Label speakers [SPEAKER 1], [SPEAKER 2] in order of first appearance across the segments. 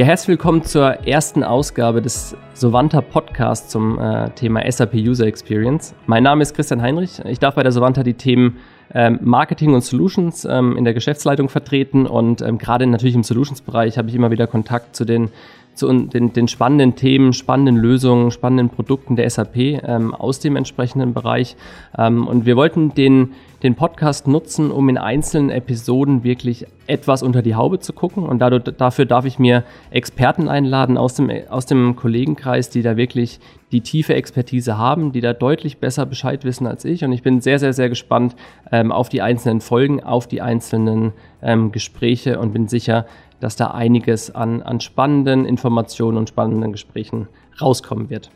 [SPEAKER 1] Ja, herzlich willkommen zur ersten Ausgabe des Sovanta Podcasts zum äh, Thema SAP User Experience. Mein Name ist Christian Heinrich. Ich darf bei der Sovanta die Themen ähm, Marketing und Solutions ähm, in der Geschäftsleitung vertreten und ähm, gerade natürlich im Solutions-Bereich habe ich immer wieder Kontakt zu den zu den, den spannenden Themen, spannenden Lösungen, spannenden Produkten der SAP ähm, aus dem entsprechenden Bereich. Ähm, und wir wollten den, den Podcast nutzen, um in einzelnen Episoden wirklich etwas unter die Haube zu gucken. Und dadurch, dafür darf ich mir Experten einladen aus dem, aus dem Kollegenkreis, die da wirklich die tiefe Expertise haben, die da deutlich besser Bescheid wissen als ich. Und ich bin sehr, sehr, sehr gespannt ähm, auf die einzelnen Folgen, auf die einzelnen ähm, Gespräche und bin sicher, dass da einiges an, an spannenden Informationen und spannenden Gesprächen rauskommen wird.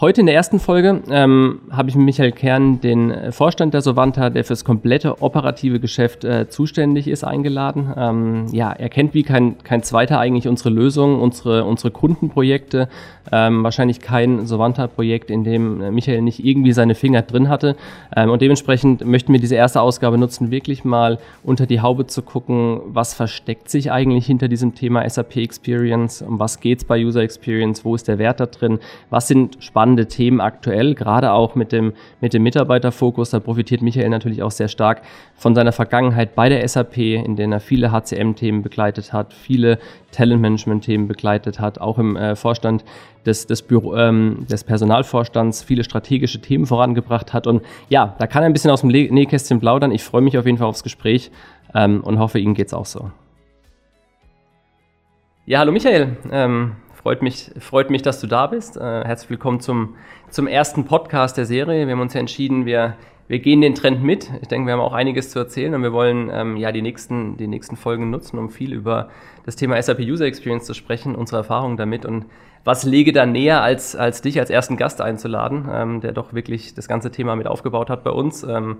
[SPEAKER 1] Heute in der ersten Folge ähm, habe ich mit Michael Kern, den äh, Vorstand der Sovanta, der fürs komplette operative Geschäft äh, zuständig ist, eingeladen. Ähm, ja, er kennt wie kein, kein zweiter eigentlich unsere Lösungen, unsere, unsere Kundenprojekte. Ähm, wahrscheinlich kein Sovanta-Projekt, in dem äh, Michael nicht irgendwie seine Finger drin hatte. Ähm, und dementsprechend möchten wir diese erste Ausgabe nutzen, wirklich mal unter die Haube zu gucken, was versteckt sich eigentlich hinter diesem Thema SAP Experience, um was geht's bei User Experience, wo ist der Wert da drin, was sind spannende spannende Themen aktuell, gerade auch mit dem, mit dem Mitarbeiterfokus. Da profitiert Michael natürlich auch sehr stark von seiner Vergangenheit bei der SAP, in der er viele HCM-Themen begleitet hat, viele Talentmanagement-Themen begleitet hat, auch im äh, Vorstand des, des, Büro, ähm, des Personalvorstands viele strategische Themen vorangebracht hat. Und ja, da kann er ein bisschen aus dem Nähkästchen plaudern. Ich freue mich auf jeden Fall aufs Gespräch ähm, und hoffe, Ihnen geht es auch so. Ja, hallo Michael. Ähm, Freut mich, freut mich, dass du da bist. Äh, herzlich willkommen zum, zum ersten Podcast der Serie. Wir haben uns ja entschieden, wir, wir gehen den Trend mit. Ich denke, wir haben auch einiges zu erzählen und wir wollen ähm, ja die nächsten, die nächsten Folgen nutzen, um viel über das Thema SAP User Experience zu sprechen, unsere Erfahrungen damit und was lege da näher, als, als dich als ersten Gast einzuladen, ähm, der doch wirklich das ganze Thema mit aufgebaut hat bei uns. Ähm,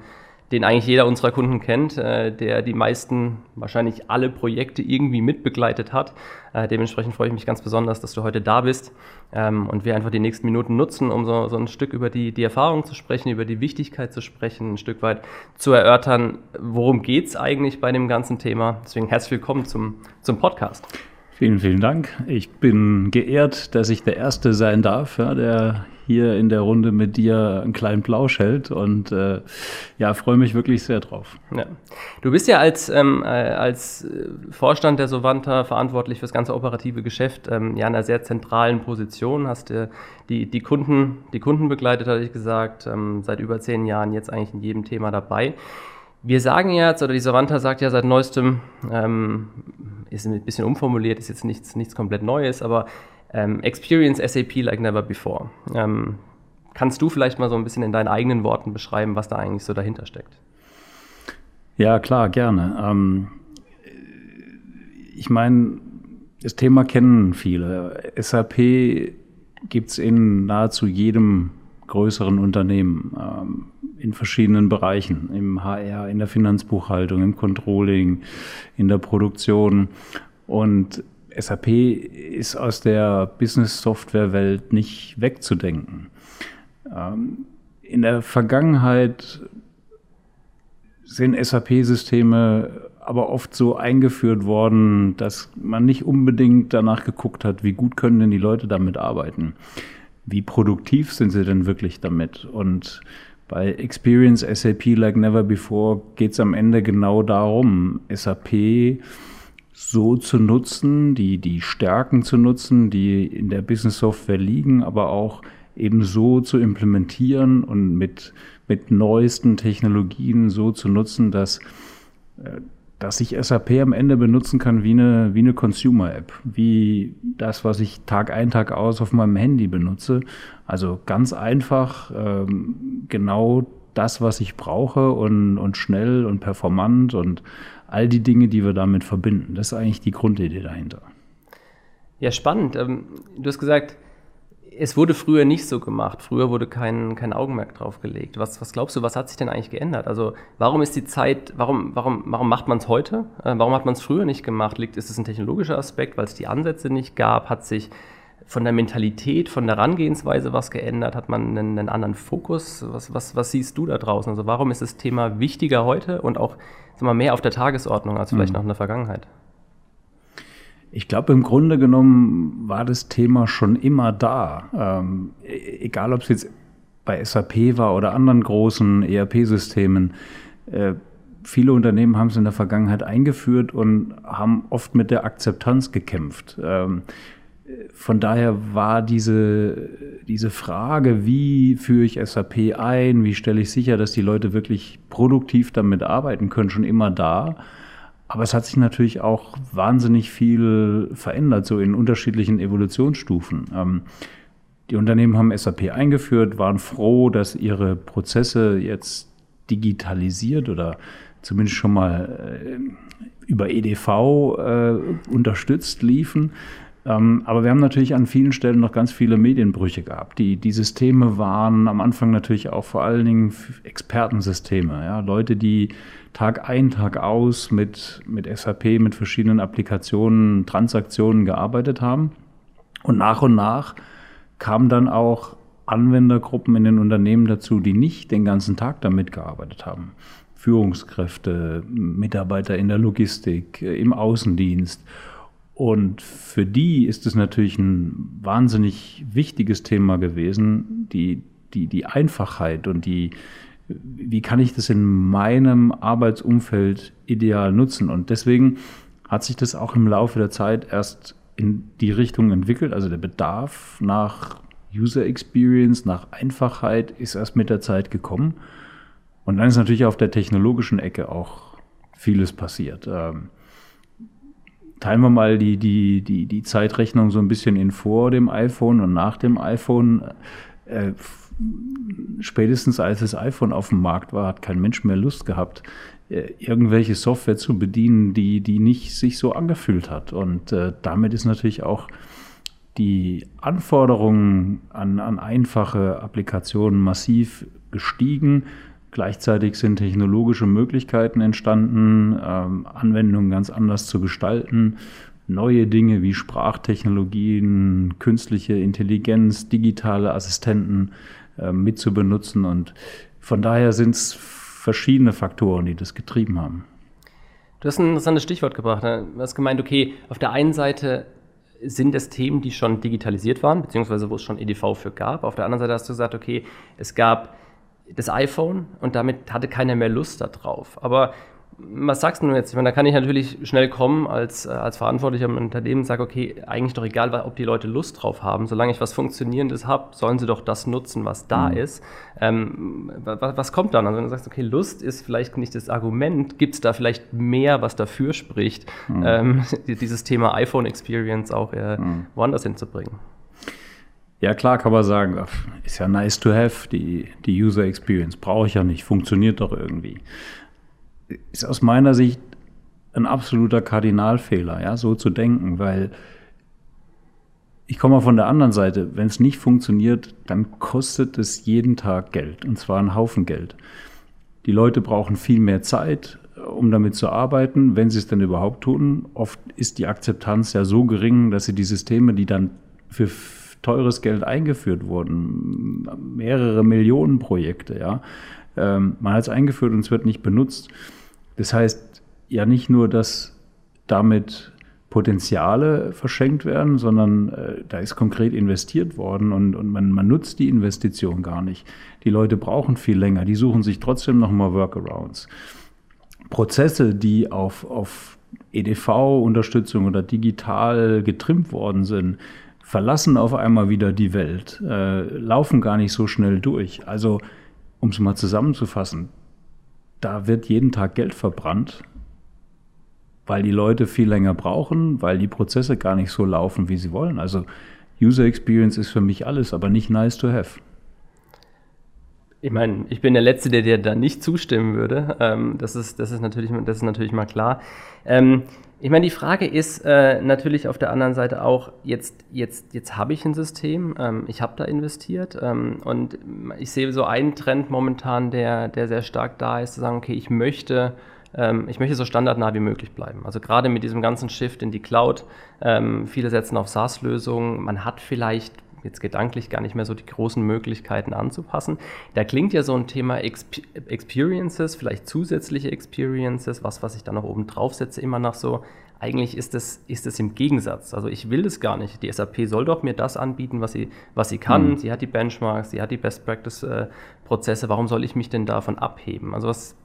[SPEAKER 1] den eigentlich jeder unserer Kunden kennt, äh, der die meisten, wahrscheinlich alle Projekte irgendwie mitbegleitet hat. Äh, dementsprechend freue ich mich ganz besonders, dass du heute da bist ähm, und wir einfach die nächsten Minuten nutzen, um so, so ein Stück über die, die Erfahrung zu sprechen, über die Wichtigkeit zu sprechen, ein Stück weit zu erörtern, worum geht es eigentlich bei dem ganzen Thema. Deswegen herzlich willkommen zum, zum Podcast.
[SPEAKER 2] Vielen, vielen Dank. Ich bin geehrt, dass ich der Erste sein darf, ja, der hier in der Runde mit dir einen kleinen Plausch hält und äh, ja, freue mich wirklich sehr drauf.
[SPEAKER 1] Ja. Du bist ja als, ähm, äh, als Vorstand der Sovanta verantwortlich für das ganze operative Geschäft, ähm, ja in einer sehr zentralen Position, hast äh, die, die, Kunden, die Kunden begleitet, hatte ich gesagt, ähm, seit über zehn Jahren jetzt eigentlich in jedem Thema dabei. Wir sagen jetzt, oder die Savanta sagt ja seit neuestem, ähm, ist ein bisschen umformuliert, ist jetzt nichts, nichts komplett Neues, aber ähm, Experience SAP like never before. Ähm, kannst du vielleicht mal so ein bisschen in deinen eigenen Worten beschreiben, was da eigentlich so dahinter steckt?
[SPEAKER 2] Ja, klar, gerne. Ähm, ich meine, das Thema kennen viele. SAP gibt es in nahezu jedem größeren Unternehmen. Ähm, in verschiedenen Bereichen, im HR, in der Finanzbuchhaltung, im Controlling, in der Produktion. Und SAP ist aus der Business-Software-Welt nicht wegzudenken. Ähm, in der Vergangenheit sind SAP-Systeme aber oft so eingeführt worden, dass man nicht unbedingt danach geguckt hat, wie gut können denn die Leute damit arbeiten. Wie produktiv sind sie denn wirklich damit? Und bei Experience SAP Like Never Before geht es am Ende genau darum, SAP so zu nutzen, die, die Stärken zu nutzen, die in der Business Software liegen, aber auch eben so zu implementieren und mit, mit neuesten Technologien so zu nutzen, dass äh, dass ich SAP am Ende benutzen kann wie eine, wie eine Consumer-App, wie das, was ich Tag ein, Tag aus auf meinem Handy benutze. Also ganz einfach, ähm, genau das, was ich brauche und, und schnell und performant und all die Dinge, die wir damit verbinden. Das ist eigentlich die Grundidee dahinter.
[SPEAKER 1] Ja, spannend. Ähm, du hast gesagt, es wurde früher nicht so gemacht. Früher wurde kein, kein Augenmerk drauf gelegt. Was, was glaubst du, was hat sich denn eigentlich geändert? Also warum ist die Zeit, warum, warum, warum macht man es heute? Äh, warum hat man es früher nicht gemacht? Liegt, ist es ein technologischer Aspekt, weil es die Ansätze nicht gab? Hat sich von der Mentalität, von der Herangehensweise was geändert? Hat man einen, einen anderen Fokus? Was, was, was siehst du da draußen? Also warum ist das Thema wichtiger heute und auch sag mal, mehr auf der Tagesordnung als vielleicht mhm. noch in der Vergangenheit?
[SPEAKER 2] Ich glaube, im Grunde genommen war das Thema schon immer da. Ähm, e-, egal, ob es jetzt bei SAP war oder anderen großen ERP-Systemen. Äh, viele Unternehmen haben es in der Vergangenheit eingeführt und haben oft mit der Akzeptanz gekämpft. Ähm, von daher war diese, diese Frage, wie führe ich SAP ein, wie stelle ich sicher, dass die Leute wirklich produktiv damit arbeiten können, schon immer da. Aber es hat sich natürlich auch wahnsinnig viel verändert, so in unterschiedlichen Evolutionsstufen. Ähm, die Unternehmen haben SAP eingeführt, waren froh, dass ihre Prozesse jetzt digitalisiert oder zumindest schon mal äh, über EDV äh, unterstützt liefen. Ähm, aber wir haben natürlich an vielen Stellen noch ganz viele Medienbrüche gehabt. Die, die Systeme waren am Anfang natürlich auch vor allen Dingen Expertensysteme. Ja? Leute, die Tag ein, Tag aus mit, mit SAP, mit verschiedenen Applikationen, Transaktionen gearbeitet haben. Und nach und nach kamen dann auch Anwendergruppen in den Unternehmen dazu, die nicht den ganzen Tag damit gearbeitet haben. Führungskräfte, Mitarbeiter in der Logistik, im Außendienst. Und für die ist es natürlich ein wahnsinnig wichtiges Thema gewesen, die, die, die Einfachheit und die, wie kann ich das in meinem Arbeitsumfeld ideal nutzen. Und deswegen hat sich das auch im Laufe der Zeit erst in die Richtung entwickelt. Also der Bedarf nach User Experience, nach Einfachheit ist erst mit der Zeit gekommen. Und dann ist natürlich auf der technologischen Ecke auch vieles passiert. Ähm, teilen wir mal die, die, die, die Zeitrechnung so ein bisschen in vor dem iPhone und nach dem iPhone. Äh, spätestens als das iPhone auf dem Markt war, hat kein Mensch mehr Lust gehabt, äh, irgendwelche Software zu bedienen, die, die nicht sich so angefühlt hat. Und äh, damit ist natürlich auch die Anforderungen an, an einfache Applikationen massiv gestiegen. Gleichzeitig sind technologische Möglichkeiten entstanden, ähm, Anwendungen ganz anders zu gestalten, neue Dinge wie Sprachtechnologien, künstliche Intelligenz, digitale Assistenten äh, mit zu benutzen. Und von daher sind es verschiedene Faktoren, die das getrieben haben.
[SPEAKER 1] Du hast ein interessantes Stichwort gebracht. Ne? Du hast gemeint, okay, auf der einen Seite sind es Themen, die schon digitalisiert waren, beziehungsweise wo es schon EDV für gab. Auf der anderen Seite hast du gesagt, okay, es gab das iPhone und damit hatte keiner mehr Lust darauf. Aber was sagst du jetzt? Ich meine, da kann ich natürlich schnell kommen als, äh, als Verantwortlicher im Unternehmen und sage, okay, eigentlich doch egal, ob die Leute Lust drauf haben. Solange ich was Funktionierendes habe, sollen sie doch das nutzen, was da mhm. ist. Ähm, was, was, kommt dann? Also wenn du sagst, okay, Lust ist vielleicht nicht das Argument, gibt es da vielleicht mehr, was dafür spricht, mhm. ähm, dieses Thema iPhone Experience auch äh, mhm. woanders hinzubringen?
[SPEAKER 2] Ja, klar kann man sagen, ist ja nice to have, die, die User Experience. Brauche ich ja nicht, funktioniert doch irgendwie. Ist aus meiner Sicht ein absoluter Kardinalfehler, ja, so zu denken, weil ich komme mal von der anderen Seite. Wenn es nicht funktioniert, dann kostet es jeden Tag Geld und zwar einen Haufen Geld. Die Leute brauchen viel mehr Zeit, um damit zu arbeiten, wenn sie es denn überhaupt tun. Oft ist die Akzeptanz ja so gering, dass sie die Systeme, die dann für teures Geld eingeführt wurden, mehrere Millionen Projekte, ja. Ähm, man hat es eingeführt und es wird nicht benutzt. Das heißt ja nicht nur, dass damit Potenziale verschenkt werden, sondern äh, da ist konkret investiert worden und, und man, man, nutzt die Investition gar nicht. Die Leute brauchen viel länger, die suchen sich trotzdem nochmal Workarounds. Prozesse, die auf, auf EDV-Unterstützung oder digital getrimmt worden sind, verlassen auf einmal wieder die Welt, äh, laufen gar nicht so schnell durch. Also, um es mal zusammenzufassen, da wird jeden Tag Geld verbrannt, weil die Leute viel länger brauchen, weil die Prozesse gar nicht so laufen, wie sie wollen. Also User Experience ist für mich alles, aber nicht nice to have.
[SPEAKER 1] Ich meine, ich bin der Letzte, der dir da nicht zustimmen würde. Ähm, das, ist, das, ist natürlich, das ist natürlich mal klar. Ähm, ich meine, die Frage ist äh, natürlich auf der anderen Seite auch, jetzt, jetzt, jetzt habe ich ein System, ähm, ich habe da investiert ähm, und ich sehe so einen Trend momentan, der, der sehr stark da ist, zu sagen, okay, ich möchte, ähm, ich möchte so standardnah wie möglich bleiben. Also gerade mit diesem ganzen Shift in die Cloud, ähm, viele setzen auf SaaS-Lösungen, man hat vielleicht jetzt gedanklich gar nicht mehr so die großen Möglichkeiten anzupassen. Da klingt ja so ein Thema Exp Experiences, vielleicht zusätzliche Experiences, was, was ich dann noch oben drauf setze, immer nach so eigentlich ist es ist das im Gegensatz. Also ich will das gar nicht. Die SAP soll doch mir das anbieten, was sie, was sie kann. Mhm. Sie hat die Benchmarks, sie hat die Best Practice-Prozesse. Äh, Warum soll ich mich denn davon abheben? Also was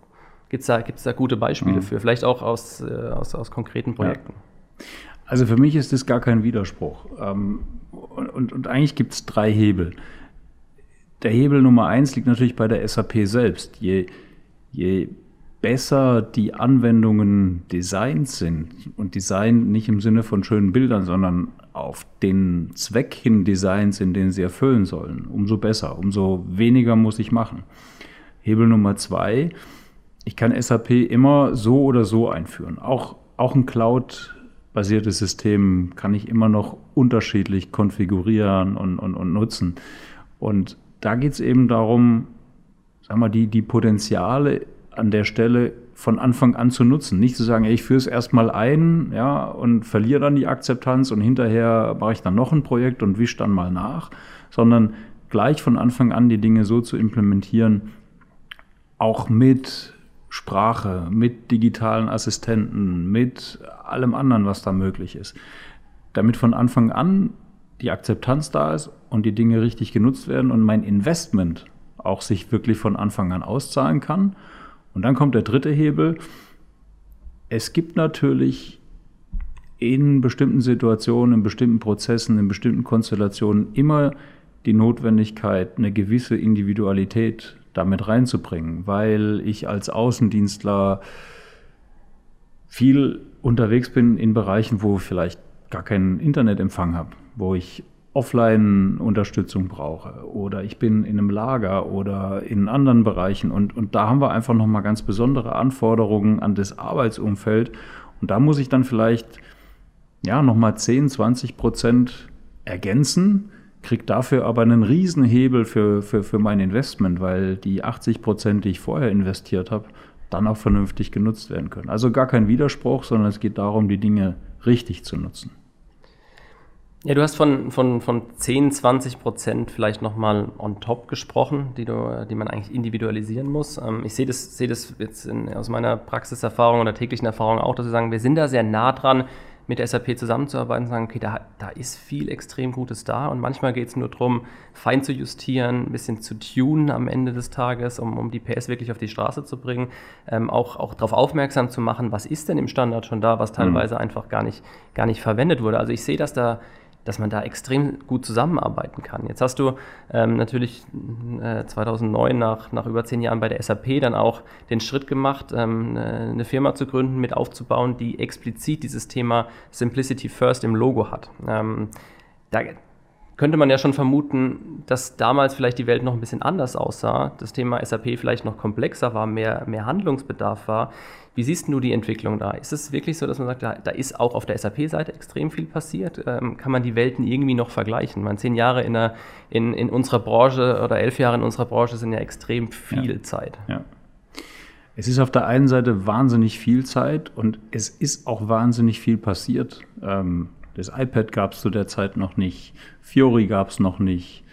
[SPEAKER 1] gibt es da, gibt's da gute Beispiele mhm. für? Vielleicht auch aus, äh, aus, aus konkreten Projekten.
[SPEAKER 2] Ja. Also für mich ist das gar kein Widerspruch. Ähm, und, und, und eigentlich gibt es drei Hebel. Der Hebel Nummer eins liegt natürlich bei der SAP selbst. Je, je besser die Anwendungen designt sind und Design nicht im Sinne von schönen Bildern, sondern auf den Zweck hin Design sind, den sie erfüllen sollen, umso besser, umso weniger muss ich machen. Hebel Nummer zwei, ich kann SAP immer so oder so einführen. Auch, auch ein Cloud-basiertes System kann ich immer noch unterschiedlich konfigurieren und, und, und nutzen. Und da geht es eben darum, sagen wir, die, die Potenziale an der Stelle von Anfang an zu nutzen. Nicht zu sagen, ey, ich führe es erstmal ein ja, und verliere dann die Akzeptanz und hinterher mache ich dann noch ein Projekt und wische dann mal nach, sondern gleich von Anfang an die Dinge so zu implementieren, auch mit Sprache, mit digitalen Assistenten, mit allem anderen, was da möglich ist. Damit von Anfang an die Akzeptanz da ist und die Dinge richtig genutzt werden und mein Investment auch sich wirklich von Anfang an auszahlen kann und dann kommt der dritte Hebel. Es gibt natürlich in bestimmten Situationen, in bestimmten Prozessen, in bestimmten Konstellationen immer die Notwendigkeit, eine gewisse Individualität damit reinzubringen, weil ich als Außendienstler viel unterwegs bin in Bereichen, wo ich vielleicht gar keinen Internetempfang habe, wo ich Offline-Unterstützung brauche oder ich bin in einem Lager oder in anderen Bereichen und, und da haben wir einfach nochmal ganz besondere Anforderungen an das Arbeitsumfeld und da muss ich dann vielleicht ja nochmal 10, 20 Prozent ergänzen, kriege dafür aber einen Riesenhebel für, für, für mein Investment, weil die 80 Prozent, die ich vorher investiert habe, dann auch vernünftig genutzt werden können. Also gar kein Widerspruch, sondern es geht darum, die Dinge richtig zu nutzen.
[SPEAKER 1] Ja, du hast von, von, von 10, 20 Prozent vielleicht nochmal on top gesprochen, die, du, die man eigentlich individualisieren muss. Ähm, ich sehe das, sehe das jetzt in, aus meiner Praxiserfahrung oder täglichen Erfahrung auch, dass wir sagen, wir sind da sehr nah dran, mit der SAP zusammenzuarbeiten und sagen, okay, da, da ist viel extrem Gutes da und manchmal geht es nur darum, fein zu justieren, ein bisschen zu tunen am Ende des Tages, um, um die PS wirklich auf die Straße zu bringen, ähm, auch, auch darauf aufmerksam zu machen, was ist denn im Standard schon da, was mhm. teilweise mhm. einfach gar nicht, gar nicht verwendet wurde. Also ich sehe, dass da dass man da extrem gut zusammenarbeiten kann. Jetzt hast du ähm, natürlich äh, 2009 nach, nach über zehn Jahren bei der SAP dann auch den Schritt gemacht, ähm, eine Firma zu gründen, mit aufzubauen, die explizit dieses Thema Simplicity First im Logo hat. Ähm, da könnte man ja schon vermuten, dass damals vielleicht die Welt noch ein bisschen anders aussah, das Thema SAP vielleicht noch komplexer war, mehr, mehr Handlungsbedarf war. Wie siehst du die Entwicklung da? Ist es wirklich so, dass man sagt, da, da ist auch auf der SAP-Seite extrem viel passiert? Ähm, kann man die Welten irgendwie noch vergleichen? Man zehn Jahre in, der, in, in unserer Branche oder elf Jahre in unserer Branche sind ja extrem viel ja. Zeit.
[SPEAKER 2] Ja. Es ist auf der einen Seite wahnsinnig viel Zeit und es ist auch wahnsinnig viel passiert. Ähm, das iPad gab es zu der Zeit noch nicht, Fiori gab es noch nicht,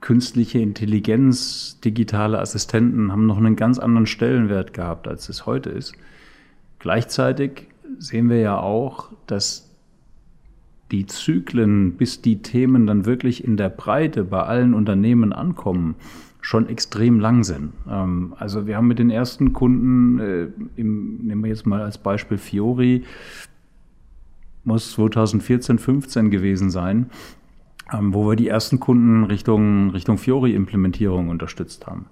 [SPEAKER 2] künstliche Intelligenz, digitale Assistenten haben noch einen ganz anderen Stellenwert gehabt, als es heute ist. Gleichzeitig sehen wir ja auch, dass die Zyklen, bis die Themen dann wirklich in der Breite bei allen Unternehmen ankommen, schon extrem lang sind. Ähm, also wir haben mit den ersten Kunden, äh, nehmen wir jetzt mal als Beispiel Fiori, muss 2014, 15 gewesen sein, wo wir die ersten Kunden Richtung, Richtung Fiori-Implementierung unterstützt haben.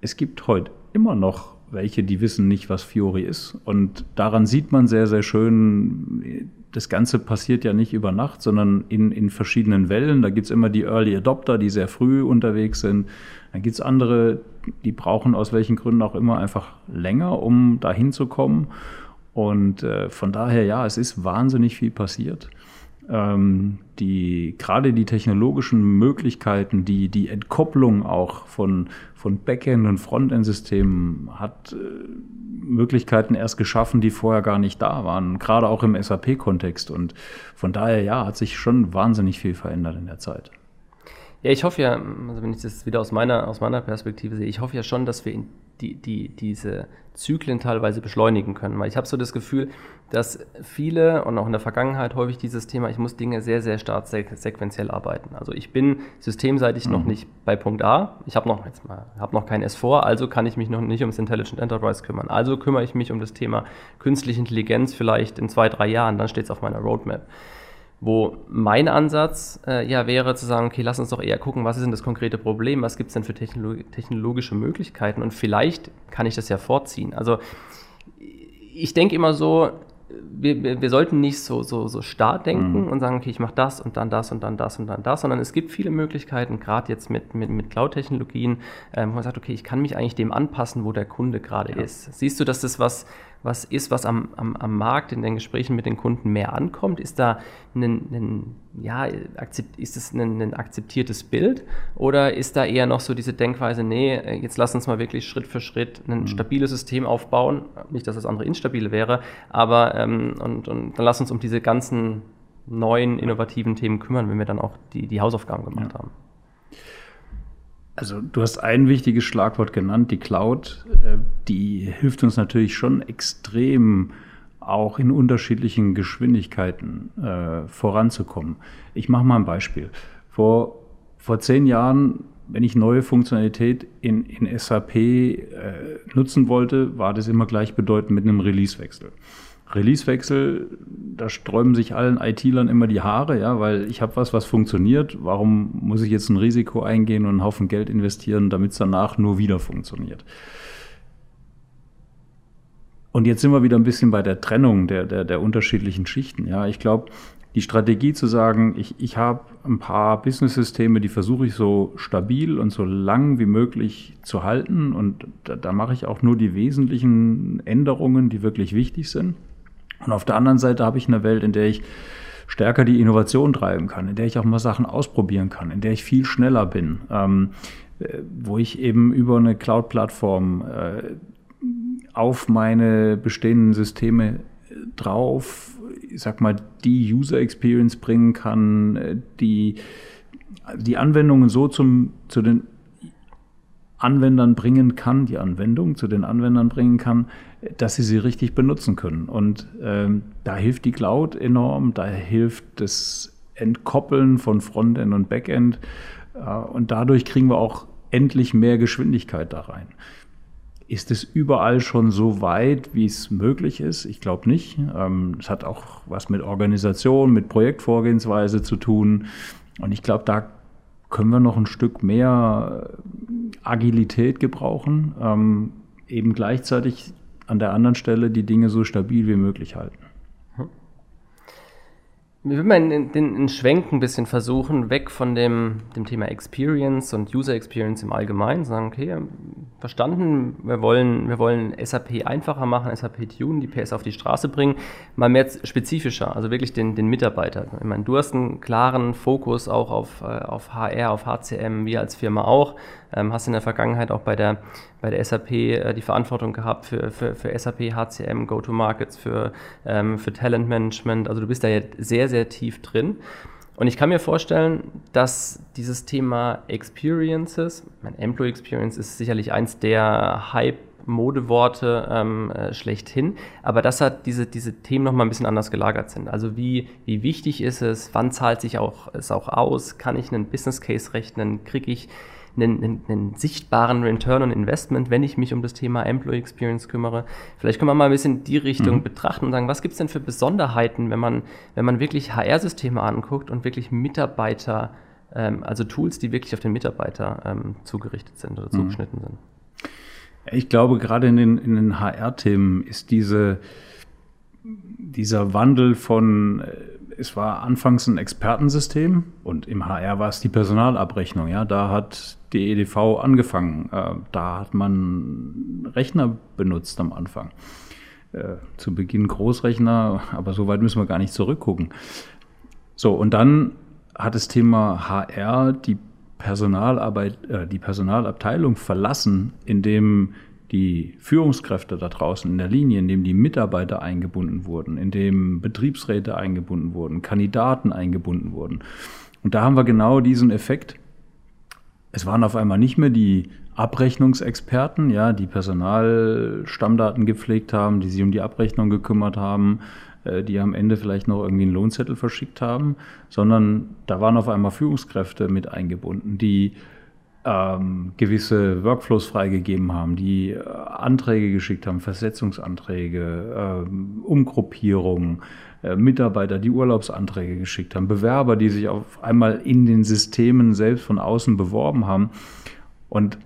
[SPEAKER 2] Es gibt heute immer noch welche, die wissen nicht, was Fiori ist. Und daran sieht man sehr, sehr schön, das Ganze passiert ja nicht über Nacht, sondern in, in verschiedenen Wellen. Da gibt es immer die Early Adopter, die sehr früh unterwegs sind. Dann gibt es andere, die brauchen aus welchen Gründen auch immer einfach länger, um dahin zu kommen. Und äh, von daher, ja, es ist wahnsinnig viel passiert. Ähm, die, gerade die technologischen Möglichkeiten, die, die Entkopplung auch von, von Backend- und Frontend-Systemen hat äh, Möglichkeiten erst geschaffen, die vorher gar nicht da waren, gerade auch im SAP-Kontext. Und von daher, ja, hat sich schon wahnsinnig viel verändert in der Zeit.
[SPEAKER 1] Ja, ich hoffe ja, also wenn ich das wieder aus meiner, aus meiner Perspektive sehe, ich hoffe ja schon, dass wir in die, die, diese Zyklen teilweise beschleunigen können. Weil ich habe so das Gefühl, dass viele und auch in der Vergangenheit häufig dieses Thema, ich muss Dinge sehr, sehr stark sequenziell arbeiten. Also ich bin systemseitig mhm. noch nicht bei Punkt A. Ich habe noch jetzt mal, habe noch kein S4, also kann ich mich noch nicht ums Intelligent Enterprise kümmern. Also kümmere ich mich um das Thema künstliche Intelligenz vielleicht in zwei, drei Jahren, dann steht es auf meiner Roadmap. Wo mein Ansatz äh, ja wäre zu sagen, okay, lass uns doch eher gucken, was ist denn das konkrete Problem, was gibt es denn für technolog technologische Möglichkeiten und vielleicht kann ich das ja vorziehen. Also ich denke immer so, wir, wir, sollten nicht so, so, so starr denken mhm. und sagen, okay, ich mache das und dann das und dann das und dann das, sondern es gibt viele Möglichkeiten, gerade jetzt mit, mit, mit Cloud-Technologien, ähm, wo man sagt, okay, ich kann mich eigentlich dem anpassen, wo der Kunde gerade ja. ist. Siehst du, dass das was, was ist, was am, am, am Markt in den Gesprächen mit den Kunden mehr ankommt? Ist da ein, ein ja, ist es ein, ein, akzeptiertes Bild oder ist da eher noch so diese Denkweise, nee, jetzt lass uns mal wirklich Schritt für Schritt ein mhm. stabiles System aufbauen, nicht, dass das andere instabil wäre, aber ähm, und, und dann lass uns um diese ganzen neuen, innovativen Themen kümmern, wenn wir dann auch die, die Hausaufgaben gemacht ja. haben.
[SPEAKER 2] Also du hast ein wichtiges Schlagwort genannt, die Cloud. Äh, die hilft uns natürlich schon extrem, auch in unterschiedlichen Geschwindigkeiten äh, voranzukommen. Ich mache mal ein Beispiel. Vor, vor zehn Jahren, wenn ich neue Funktionalität in, in SAP äh, nutzen wollte, war das immer gleichbedeutend mit einem Releasewechsel. Releasewechsel, da sträuben sich allen IT-Lern immer die Haare, ja, weil ich habe was, was funktioniert. Warum muss ich jetzt ein Risiko eingehen und einen Haufen Geld investieren, damit es danach nur wieder funktioniert? Und jetzt sind wir wieder ein bisschen bei der Trennung der, der, der unterschiedlichen Schichten. Ja, ich glaube, die Strategie zu sagen, ich, ich habe ein paar Business-Systeme, die versuche ich so stabil und so lang wie möglich zu halten. Und da, da mache ich auch nur die wesentlichen Änderungen, die wirklich wichtig sind. Und auf der anderen Seite habe ich eine Welt, in der ich stärker die Innovation treiben kann, in der ich auch mal Sachen ausprobieren kann, in der ich viel schneller bin, ähm, äh, wo ich eben über eine Cloud-Plattform äh, auf meine bestehenden Systeme drauf, ich sag mal, die User Experience bringen kann, äh, die die Anwendungen so zum, zu den Anwendern bringen kann, die Anwendung zu den Anwendern bringen kann, dass sie sie richtig benutzen können. Und ähm, da hilft die Cloud enorm, da hilft das Entkoppeln von Frontend und Backend. Äh, und dadurch kriegen wir auch endlich mehr Geschwindigkeit da rein. Ist es überall schon so weit, wie es möglich ist? Ich glaube nicht. Ähm, es hat auch was mit Organisation, mit Projektvorgehensweise zu tun. Und ich glaube, da können wir noch ein Stück mehr Agilität gebrauchen, ähm, eben gleichzeitig an der anderen Stelle die Dinge so stabil wie möglich halten.
[SPEAKER 1] Wir würden mal den, den Schwenk ein bisschen versuchen, weg von dem, dem Thema Experience und User Experience im Allgemeinen, sagen, okay, verstanden, wir wollen, wir wollen SAP einfacher machen, SAP tunen, die PS auf die Straße bringen, mal mehr spezifischer, also wirklich den, den Mitarbeiter. Ich meine, du hast einen klaren Fokus auch auf, äh, auf HR, auf HCM, wir als Firma auch, ähm, hast in der Vergangenheit auch bei der bei der SAP äh, die Verantwortung gehabt für, für, für SAP, HCM, Go-to-Markets, für, ähm, für Talentmanagement. Also du bist da jetzt sehr, sehr tief drin. Und ich kann mir vorstellen, dass dieses Thema Experiences, mein Employee Experience ist sicherlich eins der Hype Modeworte ähm, äh, schlechthin, aber dass hat diese, diese Themen nochmal ein bisschen anders gelagert sind. Also wie, wie wichtig ist es, wann zahlt sich auch, es auch aus, kann ich einen Business Case rechnen, kriege ich einen, einen, einen, sichtbaren Return on Investment, wenn ich mich um das Thema Employee Experience kümmere. Vielleicht können wir mal ein bisschen die Richtung mhm. betrachten und sagen, was gibt es denn für Besonderheiten, wenn man, wenn man wirklich HR-Systeme anguckt und wirklich Mitarbeiter, ähm, also Tools, die wirklich auf den Mitarbeiter ähm, zugerichtet sind oder mhm. zugeschnitten sind?
[SPEAKER 2] Ich glaube, gerade in den, in den HR-Themen ist diese, dieser Wandel von äh, es war anfangs ein Expertensystem und im HR war es die Personalabrechnung. Ja, da hat die EDV angefangen. Äh, da hat man Rechner benutzt am Anfang. Äh, zu Beginn Großrechner, aber so weit müssen wir gar nicht zurückgucken. So, und dann hat das Thema HR die Personalarbeit, äh, die Personalabteilung verlassen, indem die Führungskräfte da draußen in der Linie, in dem die Mitarbeiter eingebunden wurden, in dem Betriebsräte eingebunden wurden, Kandidaten eingebunden wurden. Und da haben wir genau diesen Effekt, es waren auf einmal nicht mehr die Abrechnungsexperten, ja, die Personalstammdaten gepflegt haben, die sich um die Abrechnung gekümmert haben, äh, die am Ende vielleicht noch irgendwie einen Lohnzettel verschickt haben, sondern da waren auf einmal Führungskräfte mit eingebunden, die ähm, gewisse Workflows freigegeben haben, die äh, Anträge geschickt haben, Versetzungsanträge, äh, Umgruppierungen, äh, Mitarbeiter, die Urlaubsanträge geschickt haben, Bewerber, die sich auf einmal in den Systemen selbst von außen beworben haben. Und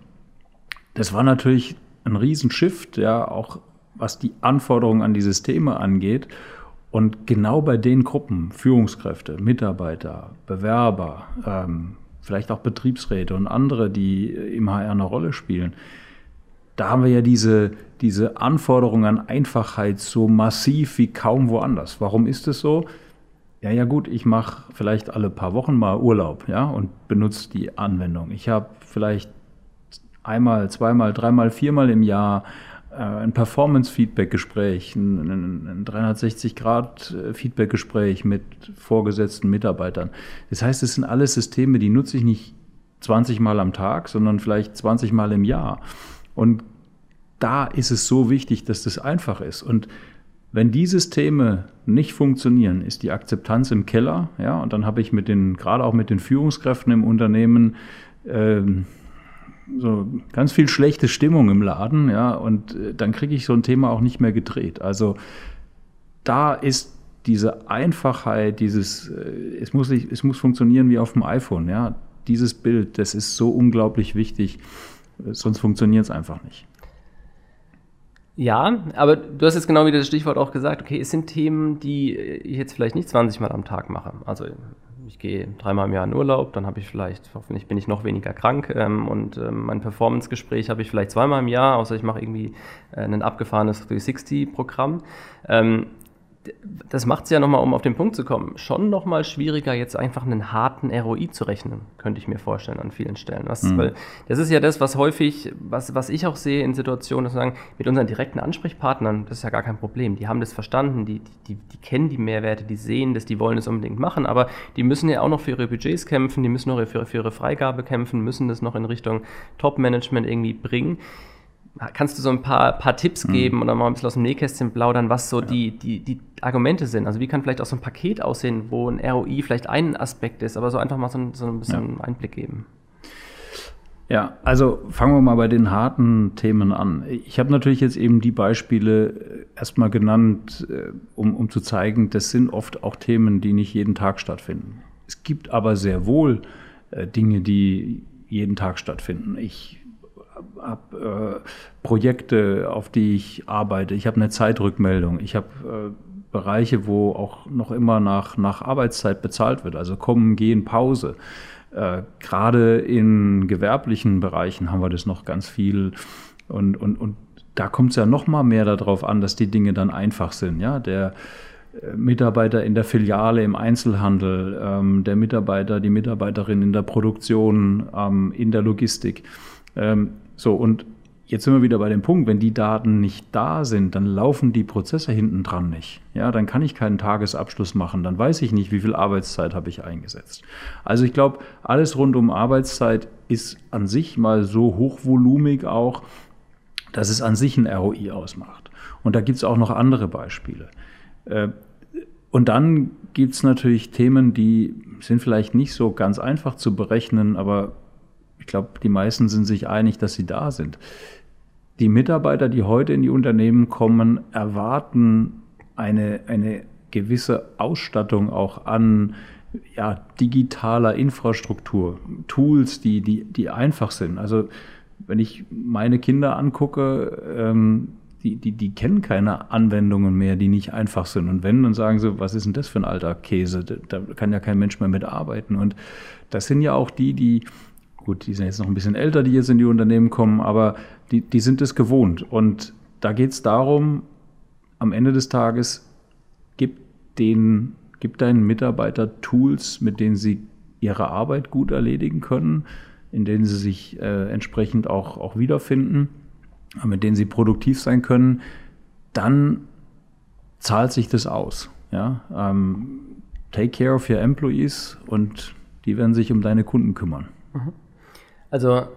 [SPEAKER 2] das war natürlich ein Riesenshift, ja, auch was die Anforderungen an die Systeme angeht. Und genau bei den Gruppen, Führungskräfte, Mitarbeiter, Bewerber, ähm, vielleicht auch Betriebsräte und andere, die im HR eine Rolle spielen, da haben wir ja diese, diese Anforderung an Einfachheit so massiv wie kaum woanders. Warum ist es so? Ja, ja gut, ich mache vielleicht alle paar Wochen mal Urlaub, ja, und benutze die Anwendung. Ich habe vielleicht einmal, zweimal, dreimal, viermal im Jahr ein Performance-Feedback-Gespräch, ein, ein 360-Grad-Feedback-Gespräch mit vorgesetzten Mitarbeitern. Das heißt, es sind alles Systeme, die nutze ich nicht 20 Mal am Tag, sondern vielleicht 20 Mal im Jahr. Und da ist es so wichtig, dass das einfach ist. Und wenn die Systeme nicht funktionieren, ist die Akzeptanz im Keller. Ja, und dann habe ich mit den, gerade auch mit den Führungskräften im Unternehmen, ähm, so ganz viel schlechte Stimmung im Laden, ja, und äh, dann kriege ich so ein Thema auch nicht mehr gedreht. Also da ist diese Einfachheit, dieses, äh, es muss, nicht, es muss funktionieren wie auf dem iPhone, ja, dieses Bild, das ist so unglaublich wichtig, sonst funktioniert es einfach nicht.
[SPEAKER 1] Ja, aber du hast jetzt genau wieder das Stichwort auch gesagt, okay, es sind Themen, die ich jetzt vielleicht nicht 20 Mal am Tag mache. Also ich gehe dreimal im Jahr in Urlaub, dann habe ich vielleicht, hoffentlich bin ich noch weniger krank ähm, und ähm, mein Performance-Gespräch habe ich vielleicht zweimal im Jahr, außer ich mache irgendwie äh, ein abgefahrenes 360-Programm. Ähm, das macht es ja nochmal, um auf den Punkt zu kommen, schon nochmal schwieriger, jetzt einfach einen harten ROI zu rechnen, könnte ich mir vorstellen an vielen Stellen. Was, mhm. Weil das ist ja das, was häufig, was, was ich auch sehe in Situationen, dass wir sagen, mit unseren direkten Ansprechpartnern, das ist ja gar kein Problem. Die haben das verstanden, die, die, die kennen die Mehrwerte, die sehen das, die wollen es unbedingt machen, aber die müssen ja auch noch für ihre Budgets kämpfen, die müssen noch für, für ihre Freigabe kämpfen, müssen das noch in Richtung Top-Management irgendwie bringen. Kannst du so ein paar, paar Tipps mhm. geben oder mal ein bisschen aus dem Nähkästchen plaudern, was so ja. die, die, die Argumente sind? Also wie kann vielleicht auch so ein Paket aussehen, wo ein ROI vielleicht ein Aspekt ist, aber so einfach mal so ein, so ein bisschen ja. Einblick geben.
[SPEAKER 2] Ja, also fangen wir mal bei den harten Themen an. Ich habe natürlich jetzt eben die Beispiele äh, erstmal genannt, äh, um, um zu zeigen, das sind oft auch Themen, die nicht jeden Tag stattfinden. Es gibt aber sehr wohl äh, Dinge, die jeden Tag stattfinden. Ich habe äh, Projekte, auf die ich arbeite. Ich habe eine Zeitrückmeldung. Ich habe äh, Bereiche, wo auch noch immer nach, nach Arbeitszeit bezahlt wird. Also kommen, gehen, Pause. Äh, Gerade in gewerblichen Bereichen haben wir das noch ganz viel. Und, und, und da kommt es ja noch mal mehr darauf an, dass die Dinge dann einfach sind. Ja, der äh, Mitarbeiter in der Filiale im Einzelhandel, ähm, der Mitarbeiter, die Mitarbeiterin in der Produktion, ähm, in der Logistik. Ähm, so, und jetzt sind wir wieder bei dem Punkt, wenn die Daten nicht da sind, dann laufen die Prozesse hinten dran nicht. Ja, dann kann ich keinen Tagesabschluss machen, dann weiß ich nicht, wie viel Arbeitszeit habe ich eingesetzt. Also ich glaube, alles rund um Arbeitszeit ist an sich mal so hochvolumig auch, dass es an sich ein ROI ausmacht. Und da gibt es auch noch andere Beispiele. Äh, und dann gibt es natürlich Themen, die sind vielleicht nicht so ganz einfach zu berechnen, aber glaube, die meisten sind sich einig, dass sie da sind. Die Mitarbeiter, die heute in die Unternehmen kommen, erwarten eine, eine gewisse Ausstattung auch an ja, digitaler Infrastruktur, Tools, die, die, die einfach sind. Also wenn ich meine Kinder angucke, ähm, die, die, die kennen keine Anwendungen mehr, die nicht einfach sind. Und wenn, dann sagen sie, was ist denn das für ein alter Käse? Da kann ja kein Mensch mehr mitarbeiten. Und das sind ja auch die, die gut, die sind jetzt noch ein bisschen älter, die jetzt in die Unternehmen kommen, aber die, die sind es gewohnt. Und da geht es darum, am Ende des Tages, gib, den, gib deinen Mitarbeiter Tools, mit denen sie ihre Arbeit gut erledigen können, in denen sie sich äh, entsprechend auch, auch wiederfinden, mit denen sie produktiv sein können, dann zahlt sich das aus. Ja? Ähm, take care of your employees und die werden sich um deine Kunden kümmern. Mhm.
[SPEAKER 1] Also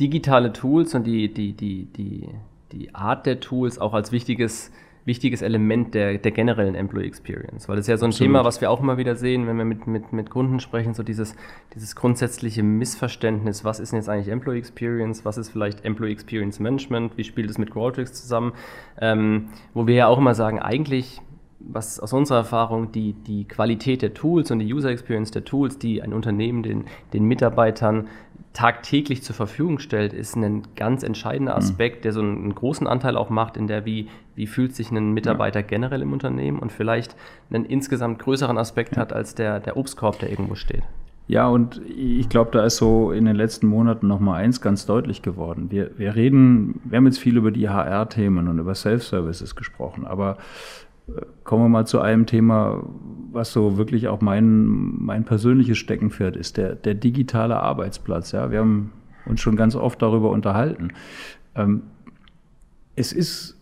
[SPEAKER 1] digitale Tools und die, die, die, die, die Art der Tools auch als wichtiges wichtiges Element der, der generellen Employee Experience. Weil das ist ja so ein Absolut. Thema, was wir auch immer wieder sehen, wenn wir mit, mit, mit Kunden sprechen, so dieses, dieses grundsätzliche Missverständnis, was ist denn jetzt eigentlich Employee Experience, was ist vielleicht Employee Experience Management, wie spielt es mit Qualtrics zusammen, ähm, wo wir ja auch immer sagen, eigentlich was aus unserer Erfahrung die, die Qualität der Tools und die User Experience der Tools, die ein Unternehmen den, den Mitarbeitern tagtäglich zur Verfügung stellt, ist ein ganz entscheidender mhm. Aspekt, der so einen großen Anteil auch macht in der, wie, wie fühlt sich ein Mitarbeiter ja. generell im Unternehmen und vielleicht einen insgesamt größeren Aspekt ja. hat als der, der Obstkorb, der irgendwo steht.
[SPEAKER 2] Ja, und ich glaube, da ist so in den letzten Monaten nochmal eins ganz deutlich geworden. Wir, wir reden, wir haben jetzt viel über die HR-Themen und über Self-Services gesprochen, aber kommen wir mal zu einem Thema, was so wirklich auch mein, mein persönliches Steckenpferd ist, der, der digitale Arbeitsplatz. Ja, wir haben uns schon ganz oft darüber unterhalten. Ähm, es ist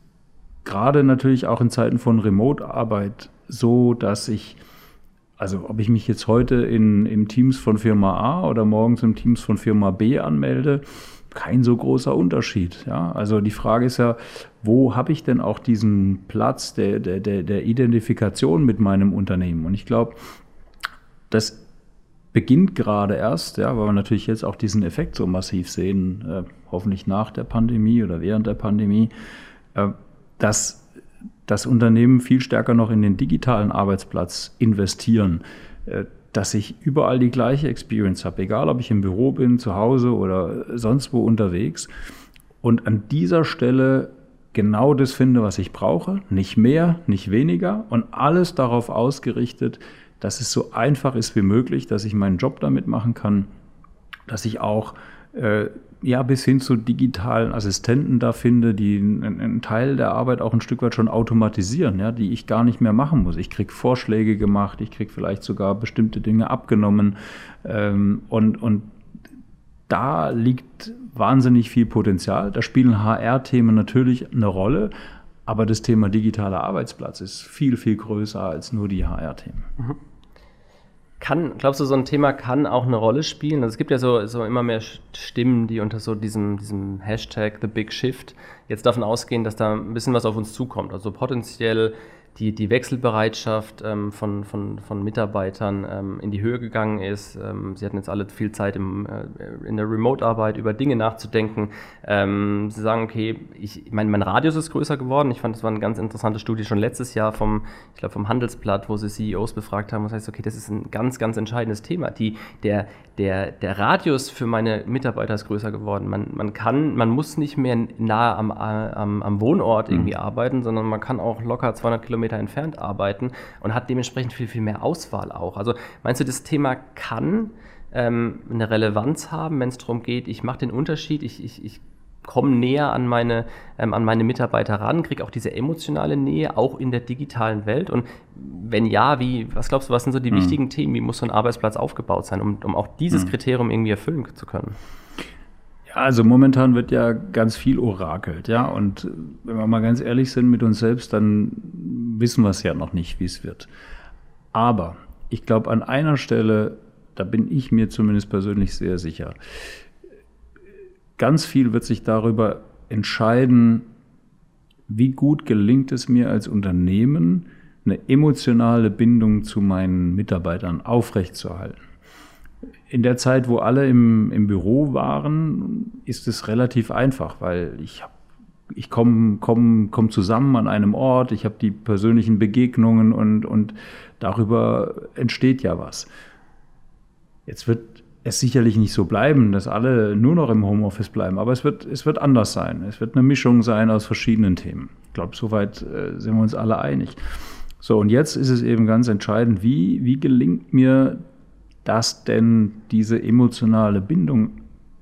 [SPEAKER 2] gerade natürlich auch in Zeiten von Remote-Arbeit so, dass ich, also ob ich mich jetzt heute in, im Teams von Firma A oder morgens im Teams von Firma B anmelde, kein so großer Unterschied. Ja? Also die Frage ist ja, wo habe ich denn auch diesen Platz der, der, der, Identifikation mit meinem Unternehmen? Und ich glaube, das beginnt gerade erst, ja, weil wir natürlich jetzt auch diesen Effekt so massiv sehen, äh, hoffentlich nach der Pandemie oder während der Pandemie, äh, dass das Unternehmen viel stärker noch in den digitalen Arbeitsplatz investieren. Äh, dass ich überall die gleiche Experience habe, egal ob ich im Büro bin, zu Hause oder sonst wo unterwegs. Und an dieser Stelle genau das finde, was ich brauche, nicht mehr, nicht weniger und alles darauf ausgerichtet, dass es so einfach ist wie möglich, dass ich meinen Job damit machen kann, dass ich auch äh, ja, bis hin zu digitalen Assistenten da finde, die einen Teil der Arbeit auch ein Stück weit schon automatisieren, ja, die ich gar nicht mehr machen muss. Ich kriege Vorschläge gemacht, ich kriege vielleicht sogar bestimmte Dinge abgenommen ähm, und, und da liegt wahnsinnig viel Potenzial. Da spielen HR-Themen natürlich eine Rolle, aber das Thema digitaler Arbeitsplatz ist viel, viel größer als nur die HR-Themen. Mhm.
[SPEAKER 1] Kann, glaubst du, so ein Thema kann auch eine Rolle spielen? Also es gibt ja so, so immer mehr Stimmen, die unter so diesem, diesem Hashtag The Big Shift jetzt davon ausgehen, dass da ein bisschen was auf uns zukommt. Also potenziell die, die Wechselbereitschaft ähm, von, von, von Mitarbeitern ähm, in die Höhe gegangen ist. Ähm, sie hatten jetzt alle viel Zeit im, äh, in der Remote-Arbeit über Dinge nachzudenken. Ähm, sie sagen, okay, ich, meine, mein Radius ist größer geworden. Ich fand, das war eine ganz interessante Studie schon letztes Jahr vom, ich glaube, vom Handelsblatt, wo sie CEOs befragt haben. Das heißt, okay, das ist ein ganz, ganz entscheidendes Thema. Die, der, der, der Radius für meine Mitarbeiter ist größer geworden. Man, man kann, man muss nicht mehr nahe am, am, am Wohnort irgendwie mhm. arbeiten, sondern man kann auch locker 200 Kilometer Kilometer entfernt arbeiten und hat dementsprechend viel, viel mehr Auswahl auch. Also meinst du, das Thema kann ähm, eine Relevanz haben, wenn es darum geht, ich mache den Unterschied, ich, ich, ich komme näher an meine, ähm, an meine Mitarbeiter ran, kriege auch diese emotionale Nähe, auch in der digitalen Welt? Und wenn ja, wie, was glaubst du, was sind so die mhm. wichtigen Themen? Wie muss so ein Arbeitsplatz aufgebaut sein, um, um auch dieses mhm. Kriterium irgendwie erfüllen zu können?
[SPEAKER 2] Also momentan wird ja ganz viel orakelt, ja. Und wenn wir mal ganz ehrlich sind mit uns selbst, dann wissen wir es ja noch nicht, wie es wird. Aber ich glaube, an einer Stelle, da bin ich mir zumindest persönlich sehr sicher, ganz viel wird sich darüber entscheiden, wie gut gelingt es mir als Unternehmen, eine emotionale Bindung zu meinen Mitarbeitern aufrechtzuerhalten in der Zeit, wo alle im, im Büro waren, ist es relativ einfach, weil ich ich komme komm, komm zusammen an einem Ort, ich habe die persönlichen Begegnungen und, und darüber entsteht ja was. Jetzt wird es sicherlich nicht so bleiben, dass alle nur noch im Homeoffice bleiben, aber es wird, es wird anders sein. Es wird eine Mischung sein aus verschiedenen Themen. Ich glaube, soweit äh, sind wir uns alle einig. So, und jetzt ist es eben ganz entscheidend, wie, wie gelingt mir das denn diese emotionale Bindung